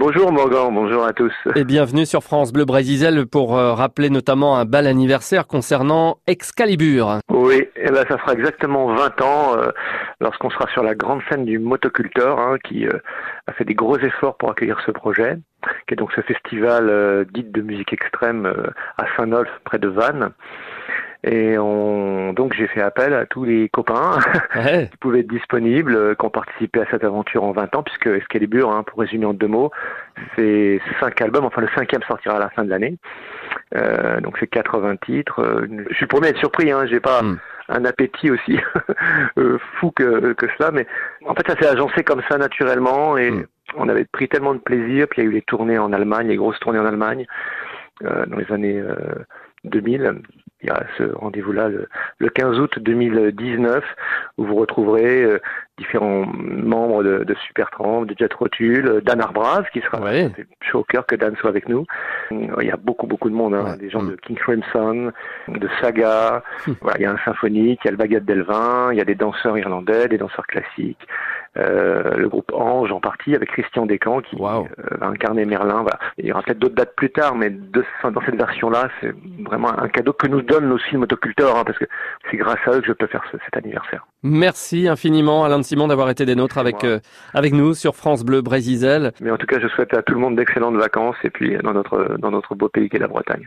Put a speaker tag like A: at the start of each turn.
A: Bonjour Morgan, bonjour à tous.
B: Et bienvenue sur France Bleu Brésil pour euh, rappeler notamment un bel anniversaire concernant Excalibur.
A: Oui, et ben ça fera exactement 20 ans euh, lorsqu'on sera sur la grande scène du Motoculteur hein, qui euh, a fait des gros efforts pour accueillir ce projet, qui est donc ce festival dit de musique extrême à Saint-Nolf près de Vannes. Et on, donc j'ai fait appel à tous les copains qui pouvaient être disponibles, euh, qui ont participé à cette aventure en 20 ans, puisque Excalibur, hein, pour résumer en deux mots, c'est cinq albums, enfin le cinquième sortira à la fin de l'année. Euh, donc c'est 80 titres. Euh, je suis le premier à être surpris, hein, j'ai pas hmm. un appétit aussi euh, fou que, que cela, mais en fait ça s'est agencé comme ça naturellement et hmm. on avait pris tellement de plaisir, puis il y a eu les tournées en Allemagne, les grosses tournées en Allemagne dans les années 2000 il y a ce rendez-vous-là le, 15 août 2019 où vous retrouverez euh, différents membres de, de Supertramp, de Jet Rotule, Dan Arbraz qui sera ouais. chaud au cœur que Dan soit avec nous. Il y a beaucoup beaucoup de monde, hein, des gens de King Crimson, de Saga. Hum. Voilà, il y a un symphonique, il y a le Baguette d'Elvin, il y a des danseurs irlandais, des danseurs classiques. Euh, le groupe Ange en partie avec Christian Descamps qui euh, va incarner Merlin. Voilà. Il y aura peut-être d'autres dates plus tard, mais de, dans cette version-là, c'est vraiment un cadeau que nous donnent nos films autoculteurs, hein, parce que c'est grâce à eux que je peux faire ce, cet anniversaire.
B: Merci infiniment Alain de Simon d'avoir été des nôtres avec euh, avec nous sur France Bleu Brésil.
A: Mais en tout cas, je souhaite à tout le monde d'excellentes vacances et puis dans notre dans notre beau pays qu'est la Bretagne.